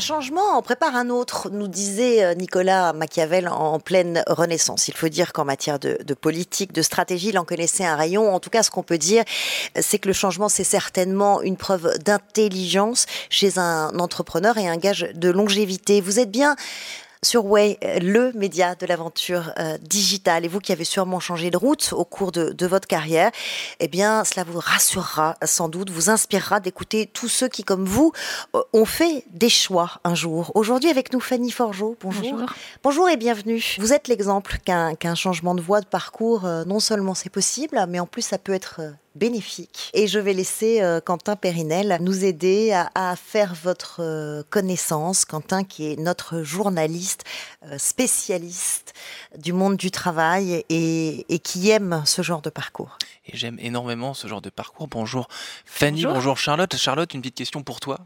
un changement, on prépare un autre, nous disait euh, Nicolas Machiavel en pleine Renaissance. Il faut dire qu'en matière de, de, politique, de stratégie, il en connaissait un rayon. En tout cas, ce qu'on peut dire, c'est que le changement, c'est certainement une preuve d'intelligence chez un entrepreneur et un gage de longévité. Vous êtes bien sur Way, euh, le média de l'aventure euh, digitale. Et vous qui avez sûrement changé de route au cours de, de, votre carrière, eh bien, cela vous rassurera sans doute, vous inspirera d'écouter tous ceux qui, comme vous, euh, ont fait des choix un jour. Aujourd'hui, avec nous, Fanny Forgeot. Bonjour. Bonjour, Bonjour et bienvenue. Vous êtes l'exemple qu'un changement de voie, de parcours, euh, non seulement c'est possible, mais en plus, ça peut être bénéfique. Et je vais laisser euh, Quentin Périnel nous aider à, à faire votre euh, connaissance. Quentin qui est notre journaliste euh, spécialiste du monde du travail et, et, qui aime ce genre de parcours. Et j'aime énormément ce genre de parcours. Bonjour Fanny, bonjour. bonjour. Charlotte. Charlotte, une petite question pour toi.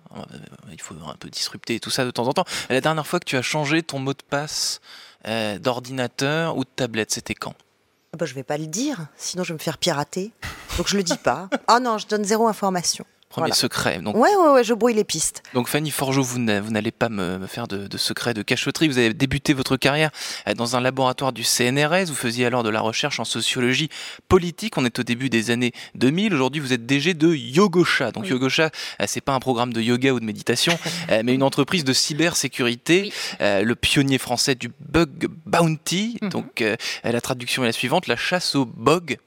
Il faut un peu disrupter tout ça de temps en temps. La dernière fois que tu as changé ton mot de passe euh, d'ordinateur ou de tablette, c'était quand? Bah, Je vais pas le dire, sinon je vais me faire pirater. Donc je le dis pas. Ah non, je donne zéro information. Premier voilà. secret. Donc, ouais, ouais, ouais, je brouille les pistes. Donc Fanny Forgeot, vous n'allez pas me, me, faire de, de secret, de cachotterie. Vous avez débuté votre carrière euh, dans un laboratoire du CNRS. Vous faisiez alors de la recherche en sociologie politique. On est au début des années 2000. Aujourd'hui, vous êtes DG de Yogosha. Donc oui. Yogosha, euh, c'est pas un programme de yoga ou de méditation, euh, mais une entreprise de cybersécurité. Oui. Le pionnier français du bug bounty. Mm -hmm. Donc la traduction est la suivante la chasse au bug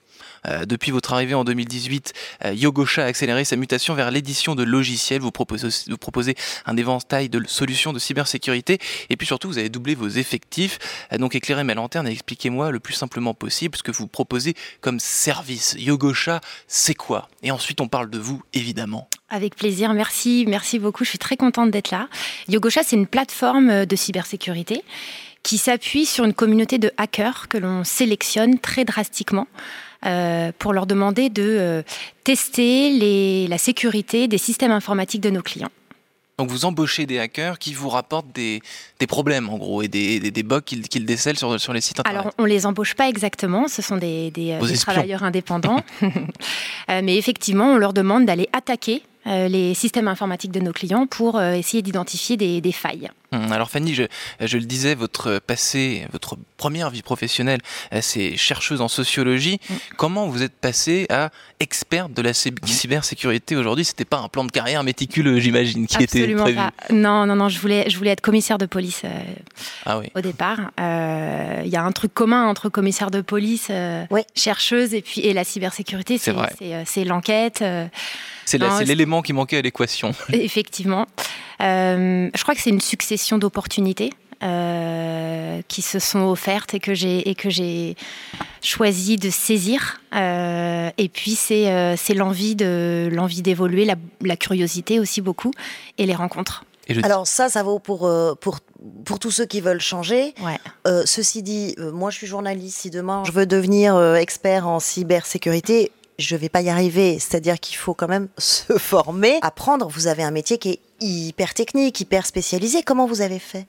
euh, depuis votre arrivée en 2018, euh, Yogosha a accéléré sa mutation vers l'édition de logiciels. Vous proposez, un éventail de solutions de cybersécurité et puis surtout vous avez doublé vos effectifs. Euh, donc éclairez ma lanterne et expliquez-moi le plus simplement possible ce que vous proposez comme service. Yogosha, c'est quoi? Et ensuite on parle de vous évidemment. Avec plaisir, merci, merci beaucoup. Je suis très contente d'être là. Yogosha, c'est une plateforme de cybersécurité qui s'appuie sur une communauté de hackers que l'on sélectionne très drastiquement euh, pour leur demander de euh, tester les, la sécurité des systèmes informatiques de nos clients. Donc vous embauchez des hackers qui vous rapportent des, des problèmes en gros et des, des, des bugs qu'ils qu décèlent sur, sur les sites internet. Alors on les embauche pas exactement, ce sont des, travailleurs indépendants. euh, mais effectivement, on leur demande d'aller attaquer les systèmes informatiques de nos clients pour euh, essayer d'identifier des, des, failles. Hum, alors Fanny, je, je, le disais, votre passé, votre première vie professionnelle, euh, c'est chercheuse en sociologie. Mmh. Comment vous êtes passée à experte de la cybersécurité aujourd'hui? C'était pas un plan de carrière méticuleux, j'imagine, qui Absolument était prévu. Pas. Non, non, non, je voulais, je voulais être commissaire de police euh, ah oui. au départ. Il euh, y a un truc commun entre commissaire de police, oui. chercheuse et puis et la cybersécurité, c'est l'enquête. C'est l'élément qui manquait à l'équation. Effectivement. Euh, je crois que c'est une succession d'opportunités. Euh, qui se sont offertes et que j'ai et que j'ai choisi de saisir euh, et puis c'est euh, c'est l'envie de l'envie d'évoluer la, la, curiosité aussi beaucoup et les rencontres et alors ça ça vaut pour euh, pour pour tous ceux qui veulent changer. Ouais. Euh, ceci dit, euh, moi je suis journaliste. Si demain je veux devenir euh, expert en cybersécurité, je vais pas y arriver. C'est-à-dire qu'il faut quand même se former, apprendre. Vous avez un métier qui est hyper technique, hyper spécialisé. Comment vous avez fait?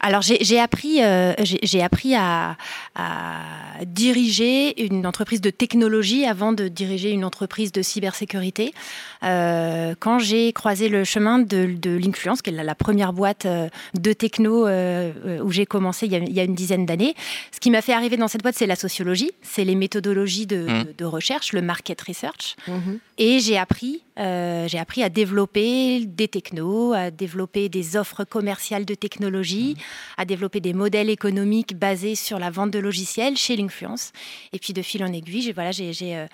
Alors j'ai appris, euh, j'ai appris à, à, diriger une entreprise de technologie avant de diriger une entreprise de cybersécurité. Euh, quand j'ai croisé le chemin de, de l'influence, qui est la, la, première boîte euh, de techno euh, où j'ai commencé il y, a, il y, a, une dizaine d'années, ce qui m'a fait arriver dans cette boîte, c'est la sociologie, c'est les méthodologies de, mmh. de, de, recherche, le market research. Mmh. Et j'ai appris, euh, j'ai appris à développer des technos, à développer des offres commerciales de technologie, mmh. à développer des modèles économiques basés sur la vente de logiciels chez l'influence. Et puis de fil en aiguille, j'ai voilà, j'ai euh,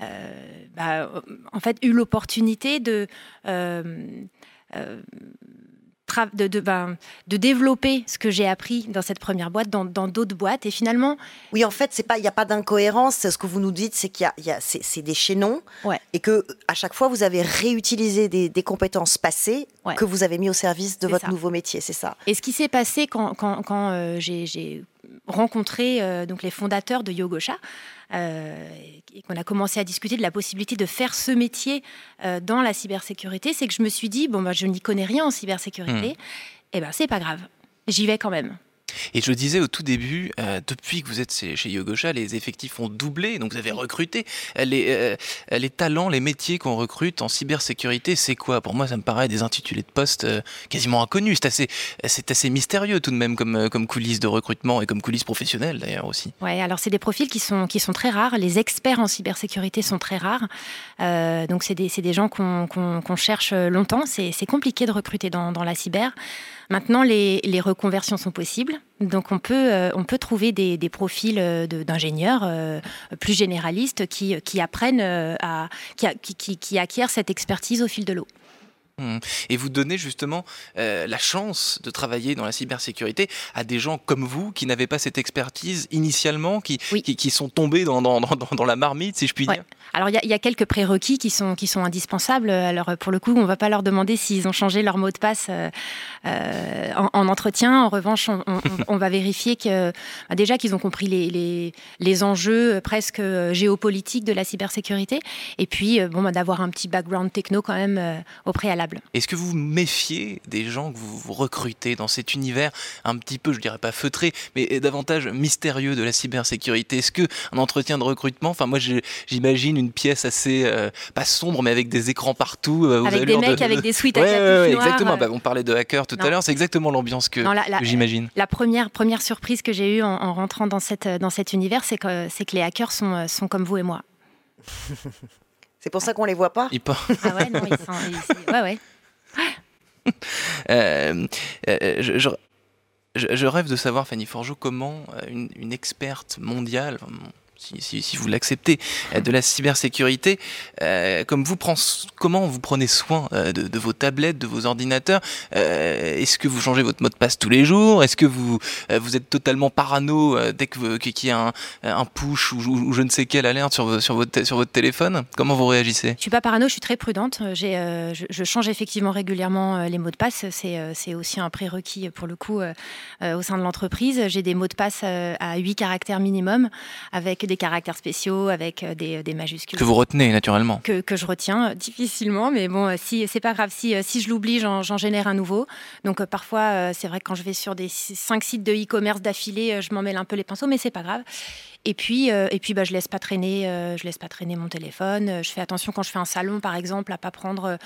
euh, bah, en fait eu l'opportunité de de, de, ben, de, développer ce que j'ai appris dans cette première boîte, dans d'autres boîtes. Et finalement. Oui, en fait, il n'y a pas d'incohérence. Ce que vous nous dites, c'est qu'il y a, a c'est des chaînons. Ouais. Et que à chaque fois, vous avez réutilisé des, des compétences passées ouais. que vous avez mis au service de votre ça. nouveau métier. C'est ça. Et ce qui s'est passé quand, quand, quand euh, j'ai rencontré euh, donc les fondateurs de Yogosha, euh, et qu'on a commencé à discuter de la possibilité de faire ce métier euh, dans la cybersécurité, c'est que je me suis dit bon bah je n'y connais rien en cybersécurité, mmh. et ben c'est pas grave, j'y vais quand même. Et je disais au tout début, euh, depuis que vous êtes chez Yogosha, les effectifs ont doublé, donc vous avez recruté. Les, euh, les talents, les métiers qu'on recrute en cybersécurité, c'est quoi? Pour moi, ça me paraît des intitulés de poste euh, quasiment inconnus. C'est assez, c'est assez mystérieux tout de même comme, comme coulisses de recrutement et comme coulisses professionnelles d'ailleurs aussi. Ouais, alors c'est des profils qui sont, qui sont très rares. Les experts en cybersécurité sont très rares. donc c'est des, des, gens qu'on cherche longtemps. C'est compliqué de recruter dans, dans la cyber. Maintenant, les, reconversions sont possibles. Donc, on peut, euh, on peut trouver des, profils euh, d'ingénieurs euh, plus généralistes qui, apprennent à, qui, qui acquièrent cette expertise au fil de l'eau. Mmh. Et vous donnez justement euh, la chance de travailler dans la cybersécurité à des gens comme vous qui n'avaient pas cette expertise initialement, qui, qui, sont tombés dans, dans, dans, la marmite, si je puis dire. Alors il y, a quelques prérequis qui sont, qui sont indispensables. Alors pour le coup, on ne va pas leur demander s'ils ont changé leur mot de passe euh, euh, en, entretien. En revanche, on, va vérifier que bah, déjà qu'ils ont compris les, les, les, enjeux presque géopolitiques de la cybersécurité. Et puis bon, bah, d'avoir un petit background techno quand même au préalable. Est-ce que vous vous méfiez des gens que vous recrutez dans cet univers un petit peu, je dirais pas feutré, mais davantage mystérieux de la cybersécurité? Est-ce que un entretien de recrutement, enfin moi j'imagine une pièce assez euh, pas sombre, mais avec des écrans partout, euh, avec des mecs avec des suites à ouais, exactement. Bah, on parlait de hackers tout à l'heure, c'est exactement l'ambiance que, j'imagine. La première première surprise que j'ai eue en, rentrant dans cette dans cet univers, c'est que c'est que les hackers sont sont comme vous et moi. C'est pour ça qu'on les voit pas. Ils ah ouais, non, ils sont. ouais, ouais. Euh, euh, je, je, je, rêve de savoir, Fanny Forgeau, comment une, une experte mondiale, si, vous l'acceptez, euh, de la cybersécurité. Euh, comment vous prenez soin euh, de, vos tablettes, de vos ordinateurs Est-ce que vous changez votre mot de passe tous les jours? Est-ce que vous, êtes totalement parano dès qu'il y a un, push ou, je ne sais quelle alerte sur, votre, téléphone? Comment vous réagissez? Je suis pas parano, je suis très prudente. Je, je, change effectivement régulièrement les mots de passe. C'est aussi un prérequis pour le coup au sein de l'entreprise. J'ai des mots de passe à 8 caractères minimum avec des caractères spéciaux avec euh, des, des, majuscules. Que vous retenez naturellement. Que, que je retiens euh, difficilement, mais bon, euh, si c'est pas grave, si, si je l'oublie, j'en génère un nouveau. Donc parfois, c'est vrai que quand je vais sur des cinq sites de e-commerce d'affilée, je m'en mêle un peu les pinceaux, mais c'est pas grave. Et puis, et puis bah, je laisse pas traîner, je laisse pas traîner mon téléphone. Je fais attention quand je fais un salon, par exemple, à pas prendre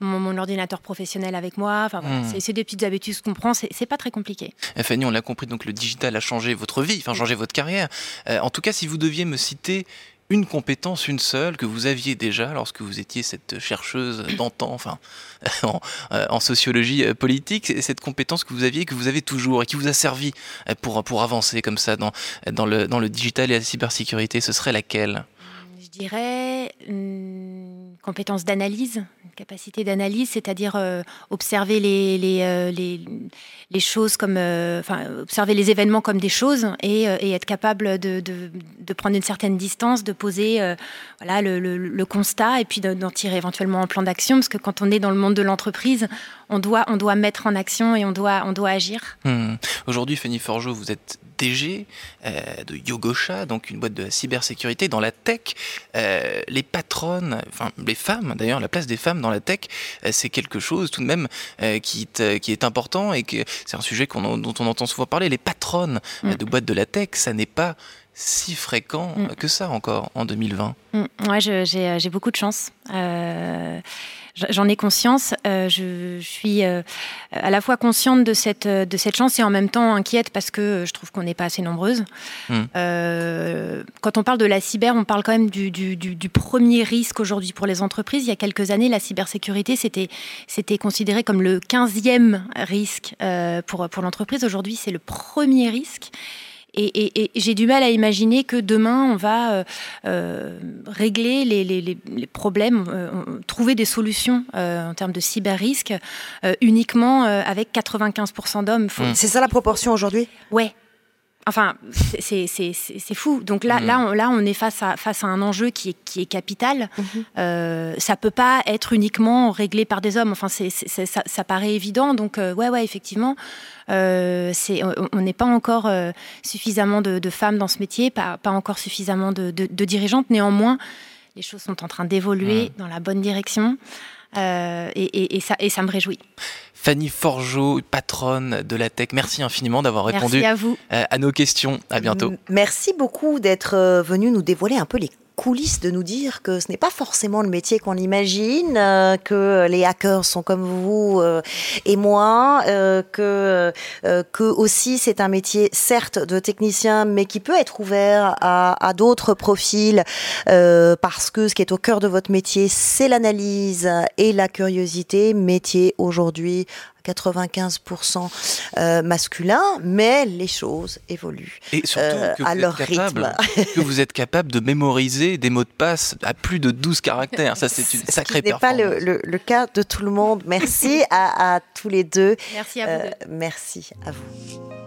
mon, ordinateur professionnel avec moi. Enfin, hmm. c'est des petites habitudes qu'on prend. C'est pas très compliqué. Fanny, on l'a compris, donc le digital a changé votre vie, enfin changé votre carrière. en tout cas, si vous deviez me citer une compétence, une seule, que vous aviez déjà lorsque vous étiez cette chercheuse d'antan, enfin, euh, en, sociologie euh, politique, et cette compétence que vous aviez, que vous avez toujours, et qui vous a servi euh, pour, pour avancer comme ça dans, dans, le, dans le digital et la cybersécurité, ce serait laquelle? Je dirais une compétence d'analyse, capacité d'analyse, c'est-à-dire euh, observer euh, les, choses comme, euh, observer les événements comme des choses et, être capable de, prendre une certaine distance, de poser voilà, le, le, constat et puis d'en tirer éventuellement un plan d'action, parce que quand on est dans le monde de l'entreprise, on doit, on doit mettre en action et on doit, on doit agir. Hmm. Aujourd'hui, Fanny Forgeau, vous êtes DG de Yogosha, donc une boîte de cybersécurité dans la tech. les patronnes, enfin les femmes d'ailleurs, la place des femmes dans la tech, euh, c'est quelque chose tout de même euh, qui, qui est important et que c'est un sujet dont on entend souvent parler. Les patronnes mm. de boîtes de la tech, ça n'est pas si fréquent mm. que ça encore en 2020. Mm. Ouais, j'ai beaucoup de chance. Euh, j'en ai conscience. Euh, je, suis euh, à la fois consciente de cette, de cette chance et en même temps inquiète parce que je trouve qu'on n'est pas assez nombreuses. Euh, quand on parle de la cyber, on parle quand même du, du, du, premier risque aujourd'hui pour les entreprises. Il y a quelques années, la cybersécurité, c'était, c'était considéré comme le 15e risque pour, pour l'entreprise. Aujourd'hui, c'est le premier risque. Et, j'ai du mal à imaginer que demain, on va euh, euh, régler les, problèmes, euh, trouver des solutions en termes de cyber-risque uniquement avec 95% d'hommes. C'est ça la proportion aujourd'hui? Ouais. Enfin, c'est fou. Donc là, là, on, là, on est face à, face à un enjeu qui est, qui est capital. Ça mhm. Euh, ça peut pas être uniquement réglé par des hommes. Enfin, c'est ça, ça, paraît évident. Donc, euh, ouais, ouais, effectivement, euh, on n'est pas encore euh, suffisamment de, femmes dans ce métier, pas, pas encore suffisamment de, de, dirigeantes. Néanmoins, les choses sont en train d'évoluer dans la bonne direction. et, et, ça, et ça me réjouit. Fanny Forgeau, patronne de la tech. Merci infiniment d'avoir répondu à, vous. à nos questions. À bientôt. Merci beaucoup d'être venu nous dévoiler un peu les coulisses de nous dire que ce n'est pas forcément le métier qu'on imagine, euh, que les hackers sont comme vous euh, et moi, euh, que, que aussi c'est un métier certes de technicien, mais qui peut être ouvert à, à d'autres profils, parce que ce qui est au cœur de votre métier, c'est l'analyse et la curiosité. Métier aujourd'hui 95% euh, masculin, mais les choses évoluent Et surtout euh, à leur rythme. que vous êtes capable de mémoriser des mots de passe à plus de 12 caractères. Ça, c'est une sacrée performance. Ce n'est pas le, cas de tout le monde. Merci à, tous les deux. Merci à vous. Euh, merci à vous.